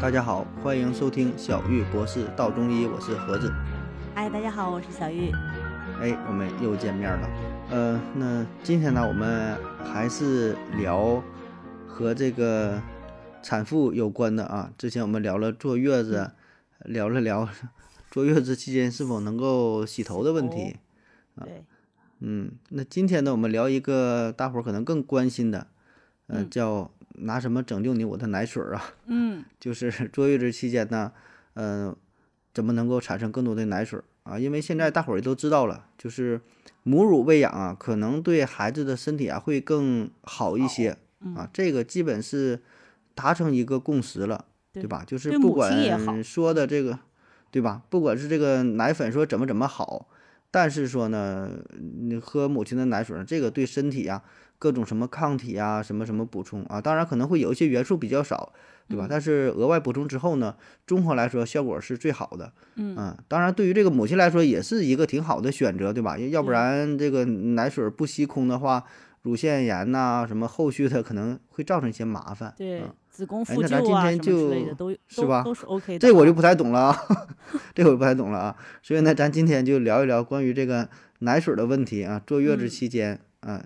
大家好，欢迎收听小玉博士道中医，我是盒子。哎，大家好，我是小玉。哎，我们又见面了。呃，那今天呢，我们还是聊和这个产妇有关的啊。之前我们聊了坐月子，聊了聊 坐月子期间是否能够洗头的问题。对，嗯，那今天呢，我们聊一个大伙儿可能更关心的，呃，叫拿什么拯救你我的奶水儿啊？嗯，就是坐月子期间呢，嗯，怎么能够产生更多的奶水儿啊？因为现在大伙儿也都知道了，就是母乳喂养啊，可能对孩子的身体啊会更好一些啊，这个基本是达成一个共识了，对吧？就是不管说的这个，对吧？不管是这个奶粉说怎么怎么好，但是说呢，你喝母亲的奶水儿，这个对身体啊各种什么抗体啊，什么什么补充啊，当然可能会有一些元素比较少，对吧？嗯但是额外补充之后呢，综合来说效果是最好的。嗯当然对于这个母亲来说也是一个挺好的选择，对吧？要要不然这个奶水不吸空的话，乳腺炎呐、什么后续的可能会造成一些麻烦。对嗯，子宫哎复旧啊之类的都是吧都都是 OK 的。这我就不太懂了啊，这我就不太懂了啊。所以呢，咱今天就聊一聊关于这个奶水的问题啊，坐月子嗯期间啊，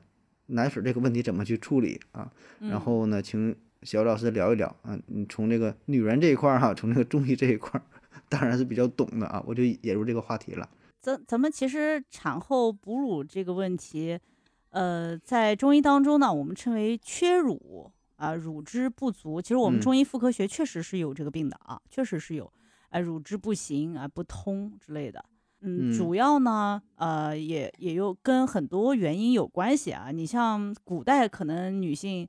奶水这个问题怎么去处理啊？然嗯后呢，请小老师聊一聊啊，你从这个女人这一块儿哈，从这个中医这一块儿，当然是比较懂的啊，我就引入这个话题了。咱咱们其实产后哺乳这个问题，呃，在中医当中呢，我们称为缺乳啊、乳汁不足。其实我们嗯中医妇科学确实是有这个病的啊，确实是有，啊、乳汁不行啊、不通之类的。嗯，嗯主要呢，呃，也也有跟很多原因有关系啊。你像古代可能女性，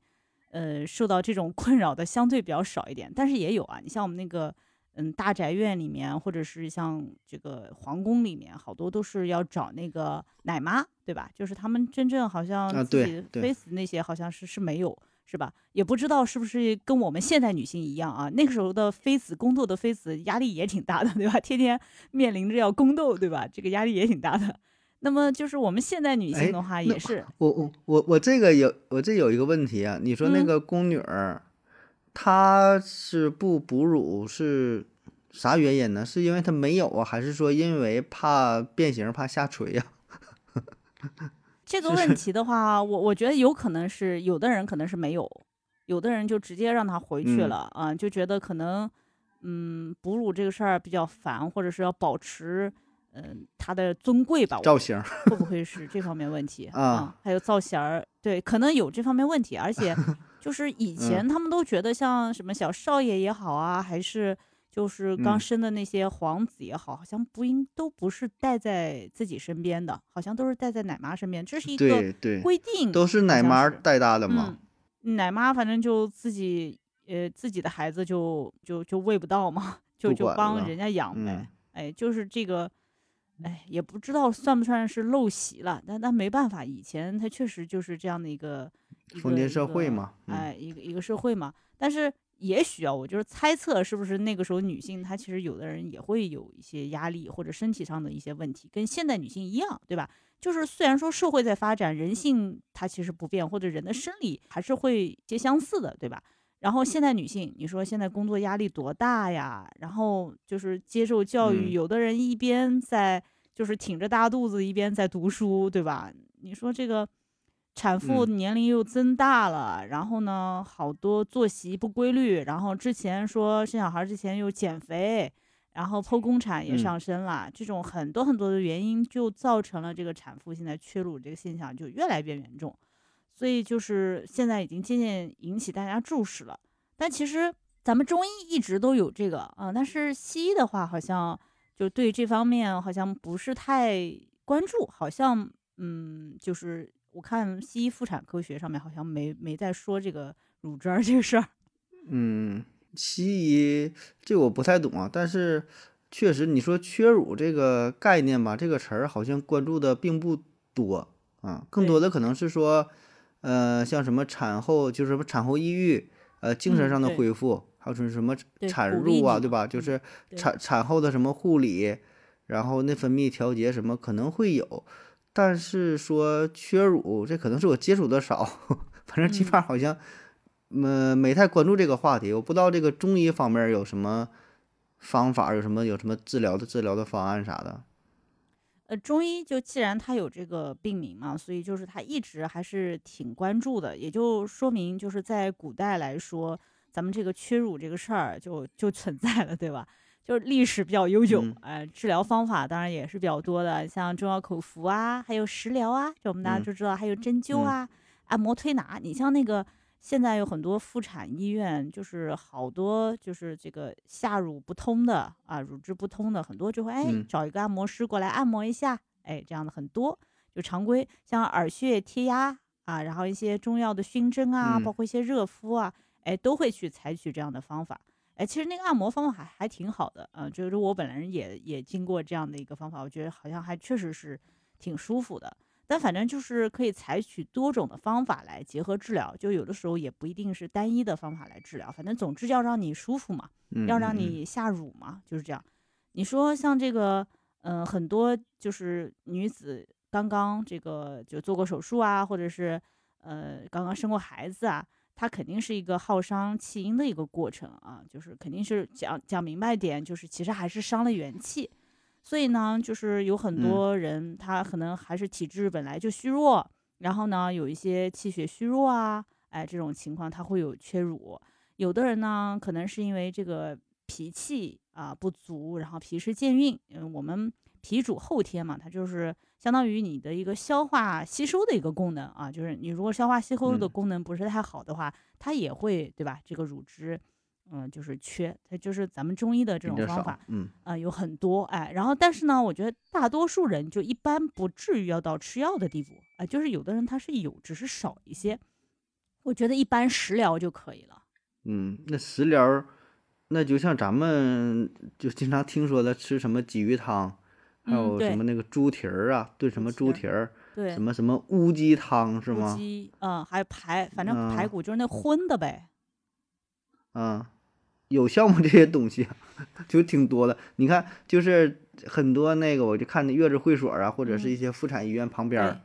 呃，受到这种 困扰的相对比较少一点，但是也有啊。你像我们那个，嗯，大宅院里面，或者是像这个皇宫里面，好多都是要找那个奶妈，对吧？就是他们真正好像啊自己妃子那些好像是是没有。是吧？也不知道是不是跟我们现代女性一样啊？那个时候的妃子，宫斗的妃子压力也挺大的，对吧？天天面临着要宫斗，对吧？这个压力也挺大的。那么就是我们现代女哎性的话，也是，我我我我这个有我这有一个问题啊，你说那嗯个宫女儿，她是不哺乳是啥原因呢？是因为她没有啊，还是说因为怕变形、怕下垂呀、这个问题的话，我我觉得有可能是有的人可能是没有，有的人就直接让他回去嗯了啊、就觉得可能嗯哺乳这个事儿比较烦，或者是要保持嗯、他的尊贵吧，我造型？会不会是这方面问题 啊还有造型儿，对，可能有这方面问题，而且 就是以前他们都觉得像什么小少爷也好啊，还是就是刚嗯生的那些皇子也好，好像不应都不是带在自己身边的，好像都是带在奶妈身边，这是一个规定，都是奶妈带大的嘛。嗯，奶妈反正就自己呃自己的孩子就就就喂不到嘛，就就帮人家养呗。嗯哎，就是这个，哎，也不知道算不算是陋习了，但但没办法，以前他确实就是这样的一个一封建社会嘛嗯哎，一个一个社会嘛。但是也许啊，我就是猜测，是不是那个时候女性她其实有的人也会有一些压力或者身体上的一些问题，跟现代女性一样，对吧？就是虽然说社会在发展，人性它其实不变，或者人的生理还是会一些相似的，对吧？然后现代女性，你说现在工作压力多大呀？然后就是接受教育，嗯有的人一边在就是挺着大肚子一边在读书，对吧？你说这个产妇嗯。年龄又增大了，然后呢，好多作息不规律，然后之前说生小孩之前又减肥，然后剖宫产也嗯。上升了，这种很多很多的原因就造成了这个产妇现在缺乳这个现象就越来越严重，所以就是现在已经渐渐引起大家注视了。但其实咱们中医一直都有这个啊、但是西医的话好像就对这方面好像不是太关注，好像嗯，就是我看西医妇产科学上面好像没没在说这个乳汁儿这个事儿。嗯，西医这我不太懂啊，但是确实你说缺乳这个概念吧，这个词儿好像关注的并不多啊，更多的可能是说，呃，像什么产后就是什么产后抑郁，呃，精神嗯上的恢复，还有说什么对产褥啊，对吧？就是产产后的什么护理，然后内分泌调节什么可能会有，但是说缺乳，这可能是我接触的少，反正起码好像嗯没太关注这个话题，我不知道这个中医方面有什么方法，有什么有什么治疗的治疗的方案啥的。呃，中医就既然他有这个病名嘛，所以就是他一直还是挺关注的，也就说明就是在古代来说，咱们这个缺乳这个事儿就就存在了，对吧？就是历史比较悠久，嗯呃，治疗方法当然也是比较多的，像中药口服啊，还有食疗啊，这我们大家嗯就知道，还有针灸啊、按摩推拿。你像那个现在有很多妇产医院，就是好多就是这个下乳不通的啊，乳汁不通的，很多就会哎嗯找一个按摩师过来按摩一下，哎，这样的很多。就常规像耳穴贴压啊，然后一些中药的熏蒸啊，嗯包括一些热敷啊，哎，都会去采取这样的方法。哎，其实那个按摩方法还还挺好的，嗯、就是我本人也也经过这样的一个方法，我觉得好像还确实是挺舒服的。但反正就是可以采取多种的方法来结合治疗，就有的时候也不一定是单一的方法来治疗，反正总之要让你舒服嘛，嗯，要让你下乳嘛，就是这样。你说像这个，嗯、很多就是女子刚刚这个就做过手术啊，或者是呃刚刚生过孩子啊，它肯定是一个耗伤气阴的一个过程啊，就是肯定是讲讲明白点，就是其实还是伤了元气。所以呢，就是有很嗯多人他可能还是体质本来就虚弱，然后呢有一些气血虚弱啊，哎这种情况他会有缺乳。有的人呢可能是因为这个脾气啊不足，然后脾湿健运，嗯，我们脾主后天嘛，它就是相当于你的一个消化吸收的一个功能啊，就是你如果消化吸收的嗯功能不是太好的话，它也会对吧？这个乳汁，嗯，就是缺，它就是咱们中医的这种方法，嗯啊、有很多哎，然后但是呢，我觉得大多数人就一般不至于要到吃药的地步啊、就是有的人他是有，只是少一些。我觉得一般食疗就可以了。嗯，那食疗，那就像咱们就经常听说的吃什么鲫鱼汤，还有什么那个猪蹄儿啊，炖什么猪蹄儿，对什，么什么乌鸡汤是乌吗？鸡，嗯，还有排，反正排嗯骨就是那荤的呗。嗯，有项目这些东西啊 就挺多的。你看，就是很多那个，我就看那月子会所啊，或者是嗯一些妇产医院旁边儿，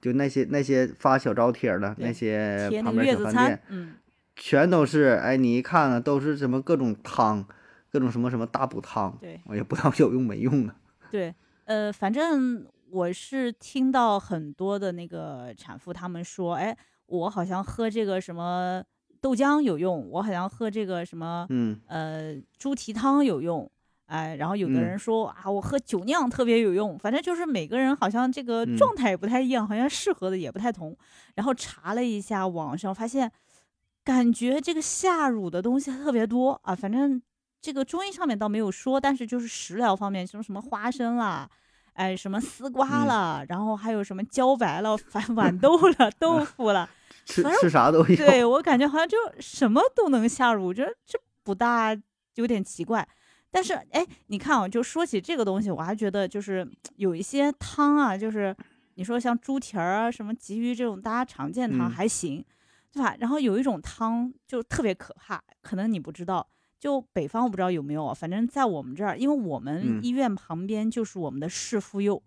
就那些那些发小招贴儿的那些旁边小饭店，，嗯，全都是哎，你一看啊，都是什么各种汤，各种什么什么大补汤，对我也不知道有用没用啊。对，呃，反正我是听到很多的那个产妇他们说，哎，我好像喝这个什么豆浆有用，我好像喝这个什么嗯。呃猪蹄汤有用，哎，然后有的嗯。人说、啊，我喝酒酿特别有用，反正就是每个人好像这个嗯。状态也不太一样，好像适合的也不太同。然后查了一下网上，发现感觉这个下乳的东西特别多啊，反正这个中医上面倒没有说，但是就是食疗方面，什么什么花生啦。哎，什么丝瓜嗯了，然后还有什么茭白了、反 豌豆了、豆腐了，吃吃啥都有。对我感觉好像就什么都能下乳，这这不大有点奇怪。但是哎，你看啊，就说起这个东西，我还觉得就是有一些汤啊，就是你说像猪蹄儿啊、什么鲫鱼这种大家常见汤嗯还行，对吧？然后有一种汤就特别可怕，可能你不知道。就北方我不知道有没有啊，反正在我们这儿，因为我们嗯医院旁边就是我们的市妇幼，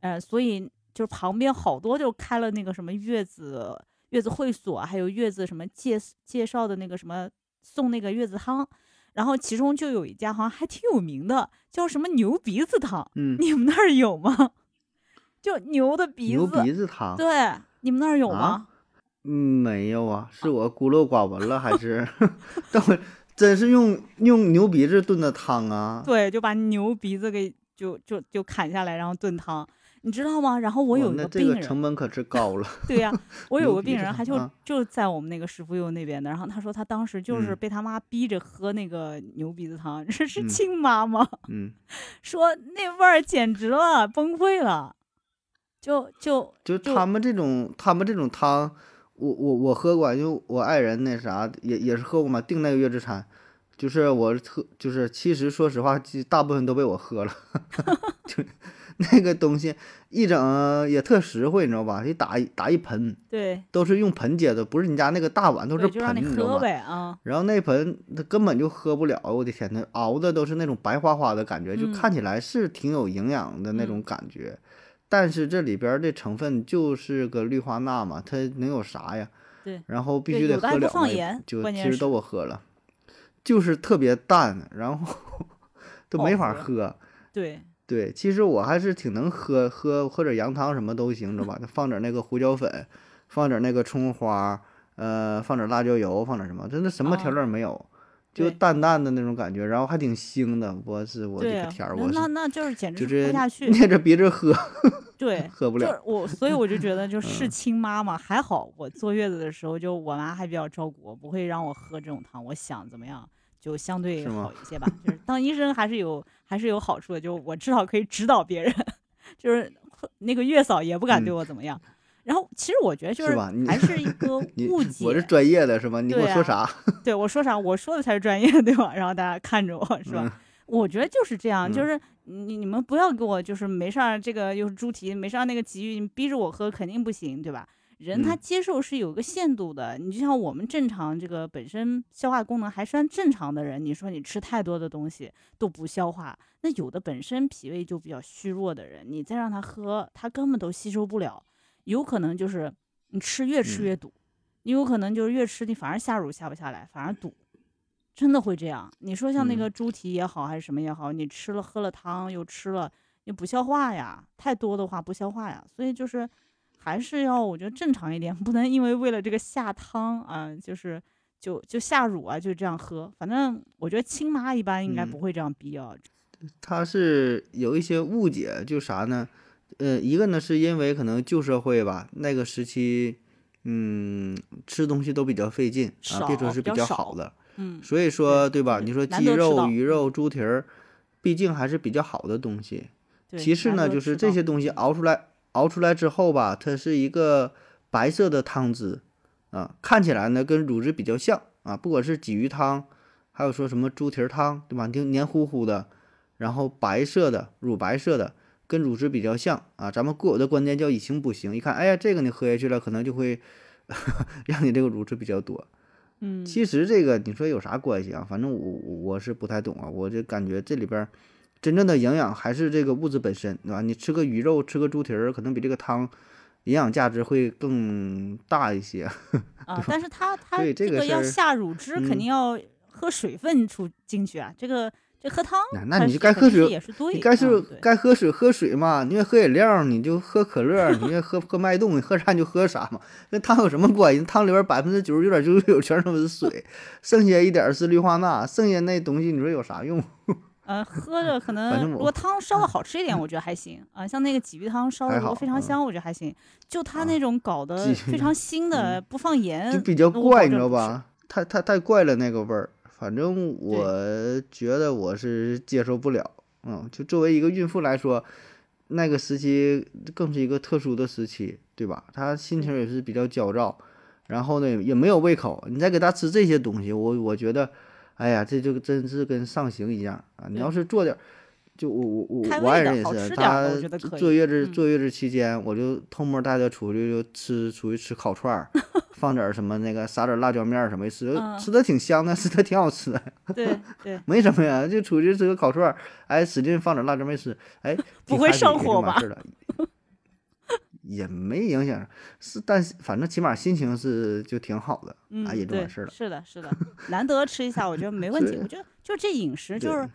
呃，所以就是旁边好多就开了那个什么月子月子会所啊，还有月子什么介介绍的那个什么送那个月子汤，然后其中就有一家好像还挺有名的，叫什么牛鼻子汤，嗯，你们那儿有吗？就牛的鼻牛子，鼻子汤，对，你们那儿有吗？啊嗯，没有啊，是我孤陋寡闻了，还是？但我真是用用牛鼻子炖的汤啊！对，就把牛鼻子给就就就砍下来，然后炖汤，你知道吗？然后我有一个个病人，成本可是高了。对呀、我有个病人，还就、啊就在我们那个石妇幼那边的，然后他说他当时就是嗯被他妈逼着喝那个牛鼻子汤，这是嗯亲妈吗？嗯，说那味儿简直了，崩溃了，就就就就他们这种他们这种汤，我我我喝过，因为我爱人那啥也也是喝过嘛，订那个月子餐，就是我特就是其实说实话，大部分都被我喝了，就那个东西一整也特实惠，你知道吧？一打一打一盆，对。都是用盆接的，不是你家那个大碗，都是盆，你你知道吧？啊，然后那盆它根本就喝不了，我的天，那熬的都是那种白花花的感觉，就嗯。看起来是挺有营养的那种嗯感觉，但是这里边儿的成分就是个氯化钠嘛，它能有啥呀？对，然后必须得喝两杯盐，就其实都我喝了，就是特别淡，然后 都没法喝喝。对，对，其实我还是挺能喝，喝喝点羊汤什么都行，知道吧？放点那个胡椒粉，放点那个葱花，呃，放点辣椒油，放点什么，真的什么调哦料没有，就淡淡的那种感觉，然后还挺腥的。我是我的天儿，那我那那就是简直喝不下去。捏着鼻子喝，对，喝不了。就是我，所以我就觉得，就嗯是亲妈嘛，还好我坐月子的时候，就我妈还比较照顾我，不会让我喝这种汤。我想怎么样，就相对好一些吧。就是当医生还是有还是有好处的，就我至少可以指导别人，就是那个月嫂也不敢对嗯我怎么样。然后其实我觉得就是你还是一 个你误解，我是专业的是吧？你给我说啥？对我说啥，我说的才是专业，对吧？然后大家看着我是吧？嗯我觉得就是这样，就嗯是你你们不要给我就是没事儿，这个又是猪蹄，没事儿那个鲫鱼，你逼着我喝肯定不行，对吧？人他嗯接受是有个限度的，你就像我们正常这个本身消化功能还算正常的人，你说你吃太多的东西都不消化，那有的本身脾胃就比较虚弱的人，你再让他喝，他根本都吸收不了，有可能就是你吃越吃嗯越堵，你有可能就是越吃你反而下乳下不下来，反而堵。真的会这样。你说像那嗯个猪蹄也好，还是什么也好，你吃了喝了汤又吃了，你不消化呀，太多的话不消化呀，所以就是还是要我觉得正常一点，不能因为为了这个下汤啊，就是就就下乳啊，就这样喝。反正我觉得亲妈一般应该嗯不会这样逼啊。他是有一些误解，就啥呢？呃，一个呢是因为可能旧社会吧，那个时期，嗯，吃东西都比较费劲啊，别说是比较好的，嗯，所以说对吧？你说鸡肉、鱼肉、猪蹄儿，毕竟还是比较好的东西。其次呢，就是这些东西熬出来，熬出来之后吧，它是一个白色的汤汁啊，看起来呢跟乳汁比较像啊，不管是鲫鱼汤，还有说什么猪蹄儿汤，对吧？就黏糊糊的，然后白色的，乳白色的，跟乳汁比较像啊。咱们固有的观念叫以形补形，一看，哎呀，这个你喝下去了，可能就会 让你这个乳汁比较多。嗯，其实这个你说有啥关系啊？反正我我是不太懂啊，我就感觉这里边真正的营养还是这个物质本身，对吧？你吃个鱼肉，吃个猪蹄儿，可能比这个汤营养价值会更大一些。啊，但是它它这这个要下乳汁，肯嗯定要喝水分出进去啊。这个这喝汤那，那你就该喝水也是对，你该是该喝水喝水嘛，你愿意喝饮料你就喝可乐，你愿意喝喝脉动，你喝啥你就喝啥嘛，跟汤有什么关系？汤里边百分之九十九点九九全都是水，剩下一点儿是氯化钠，剩下那东西你说有啥用？呃，喝着可能如果汤烧的好吃一点，我觉得还行啊、像那个鲫鱼汤烧的非常嗯香，我觉得还行。就他啊那种搞得非常腥的，不放盐，就比较怪，你知道？吧？太太太怪了那个味儿，反正我觉得我是接受不了。嗯，就作为一个孕妇来说，那个时期更是一个特殊的时期，对吧？她心情也是比较焦躁，然后呢也没有胃口，你再给她吃这些东西，我我觉得，哎呀，这就真是跟上刑一样啊！你要是做点儿。就我我我我爱人也是，她坐月子嗯坐月子期间，我就偷摸带她出去就吃出去吃烤串儿，放点儿什么那个撒点儿辣椒面儿什么，吃嗯吃的挺香的，吃的挺好吃的，对对，没什么呀，就出去吃个烤串儿，哎，使劲放点儿辣椒面吃，哎，不会上火吧也没影响，是，但是反正起码心情是就挺好的，嗯，哎，也就对完事儿了。是的，是的，难得吃一下，我觉得没问题。我觉得就这饮食就是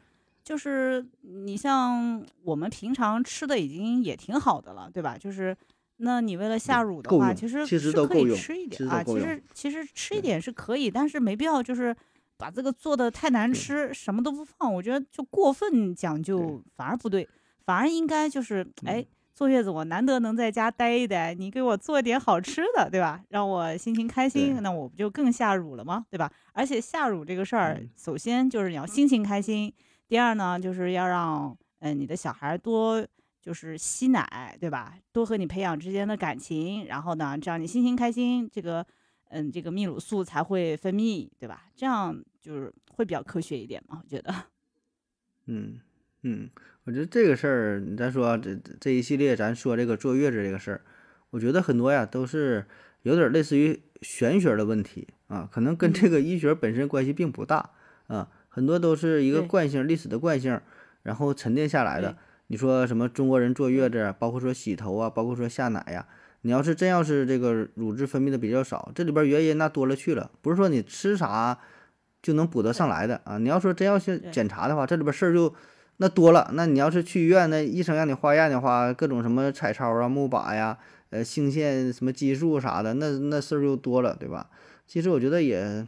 就是你像我们平常吃的已经也挺好的了，对吧？就是那你为了下乳的话，其实其实是可以吃一点啊。其实其实吃一点是可以，但是没必要就是把这个做的太难吃，什么都不放。我觉得就过分讲究反而不对，反而应该就是嗯哎。坐月子，我难得能在家待一待，你给我做点好吃的，对吧？让我心情开心，那我不就更下乳了吗？对吧？而且下乳这个事儿嗯，首先就是你要心情开心，第二呢，就是要让嗯、呃你的小孩多就是吸奶，对吧？多和你培养之间的感情，然后呢，这样你心情开心，这个嗯这个泌乳素才会分泌，对吧？这样就是会比较科学一点嘛，我觉得。嗯嗯，我觉得这个事儿，你再说这这这一系列，咱说这个坐月子这个事儿，我觉得很多呀都是有点儿类似于玄学的问题啊，可能跟这嗯个医学本身关系并不大啊，很多都是一个惯性，历史的惯性，然后沉淀下来的对。你说什么中国人坐月子啊，包括说洗头啊，包括说下奶呀、你要是真要是这个乳汁分泌的比较少，这里边原因那多了去了，不是说你吃啥就能补得上来的啊。你要说真要去检查的话，这里边事儿就那多了。那你要是去医院，那医生让你化验的话，各种什么彩超啊、钼靶呀、呃性腺什么激素啥的，那那事儿就多了，对吧？其实我觉得也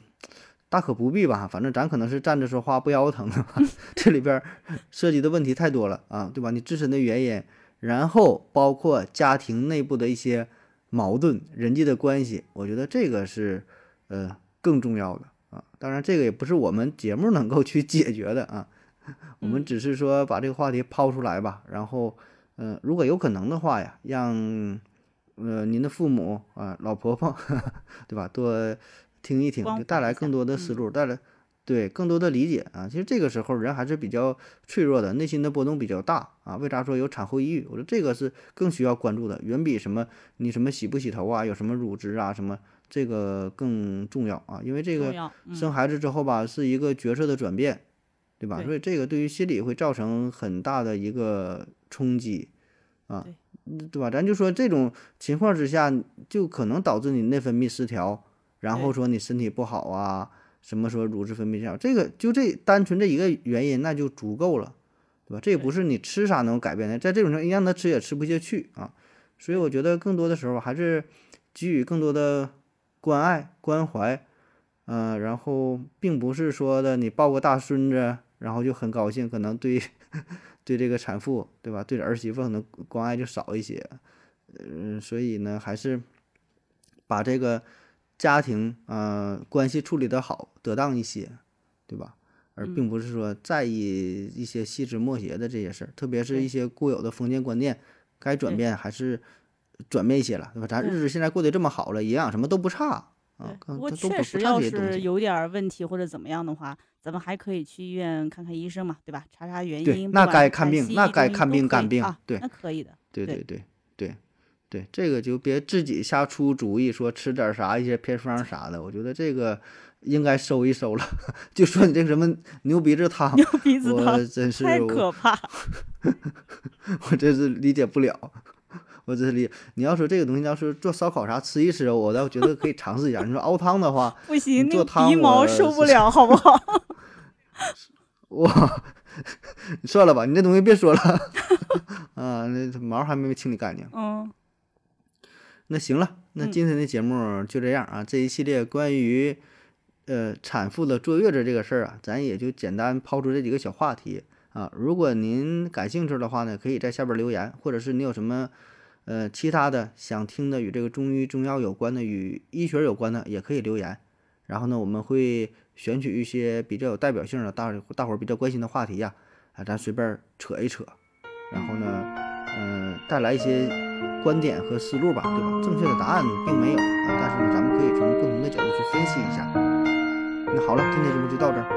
大可不必吧，反正咱可能是站着说话不腰疼的，这里边儿涉及的问题太多了啊，对吧？你自身的原因，然后包括家庭内部的一些矛盾、人际的关系，我觉得这个是呃更重要的啊。当然，这个也不是我们节目能够去解决的啊，我们嗯只是说把这个话题抛出来吧，然后嗯、呃如果有可能的话呀，让呃您的父母啊、老婆婆，对吧，多听一听，就带来更多的思嗯路，带来对更多的理解啊。其实这个时候人还是比较脆弱的，内心的波动比较大啊。为啥说有产后抑郁？我觉得这个是更需要关注的，远比什么你什么洗不洗头啊，有什么乳汁啊什么这个更重要啊。因为这个生孩子之后吧，是一个角色的转变，对吧？对所以这个对于心理会造成很大的一个冲击啊对吧？咱就说这种情况之下，就可能导致你内分泌失调，然后说你身体不好啊，什么说乳汁分泌失调，这个就这单纯这一个原因那就足够了，对吧？这也不是你吃啥能改变的，在这种情况，你让他吃也吃不下去啊。所以我觉得更多的时候还是给予更多的关爱、关怀，嗯、然后并不是说的你抱个大孙子，然后就很高兴，可能对 对这个产妇，对吧？对儿媳妇可能关爱就少一些，嗯、所以呢，还是把这个家庭呃关系处理得好、得当一些，对吧？而并嗯不是说在意一些细枝末节的这些事儿，特别是一些固有的封建观念，该转变还是转变一些了，对吧？咱日子现在过得这么好了，营养什么都不差啊都不不差确实要这些东西。是有点儿问题或者怎么样的话，咱们还可以去医院看看医生嘛，对吧？查查原因。不那该看病那该看病看病对那可以的。对对对对这个就别自己瞎出主意，说吃点啥一些偏方啥的，我觉得这个应该收一收了。就说你这个什么牛鼻子汤，牛鼻子汤我真是太我可怕。我真是理解不了。我真是理，你要说这个东西要是做烧烤啥吃一吃，我倒觉得可以尝试一下。你说熬汤的话，不行，那做汤我毛受不了，好不好？哇，算了吧，你这东西别说了啊，那毛还没清理干净。嗯，那行了，那嗯今天的节目就这样啊。这一系列关于呃产妇的坐月子这个事儿啊，咱也就简单抛出这几个小话题啊。如果您感兴趣的话呢，可以在下边留言，或者是你有什么呃其他的想听的与这个中医中药有关的、与医学有关的，也可以留言。然后呢，我们会选取一些比较有代表性的大大伙儿比较关心的话题呀、啊，咱随便扯一扯，然后呢，嗯、带来一些观点和思路吧，对吧？正确的答案并没有啊，但是呢，咱们可以从不同的角度去分析一下。那好了，今天节目就到这儿，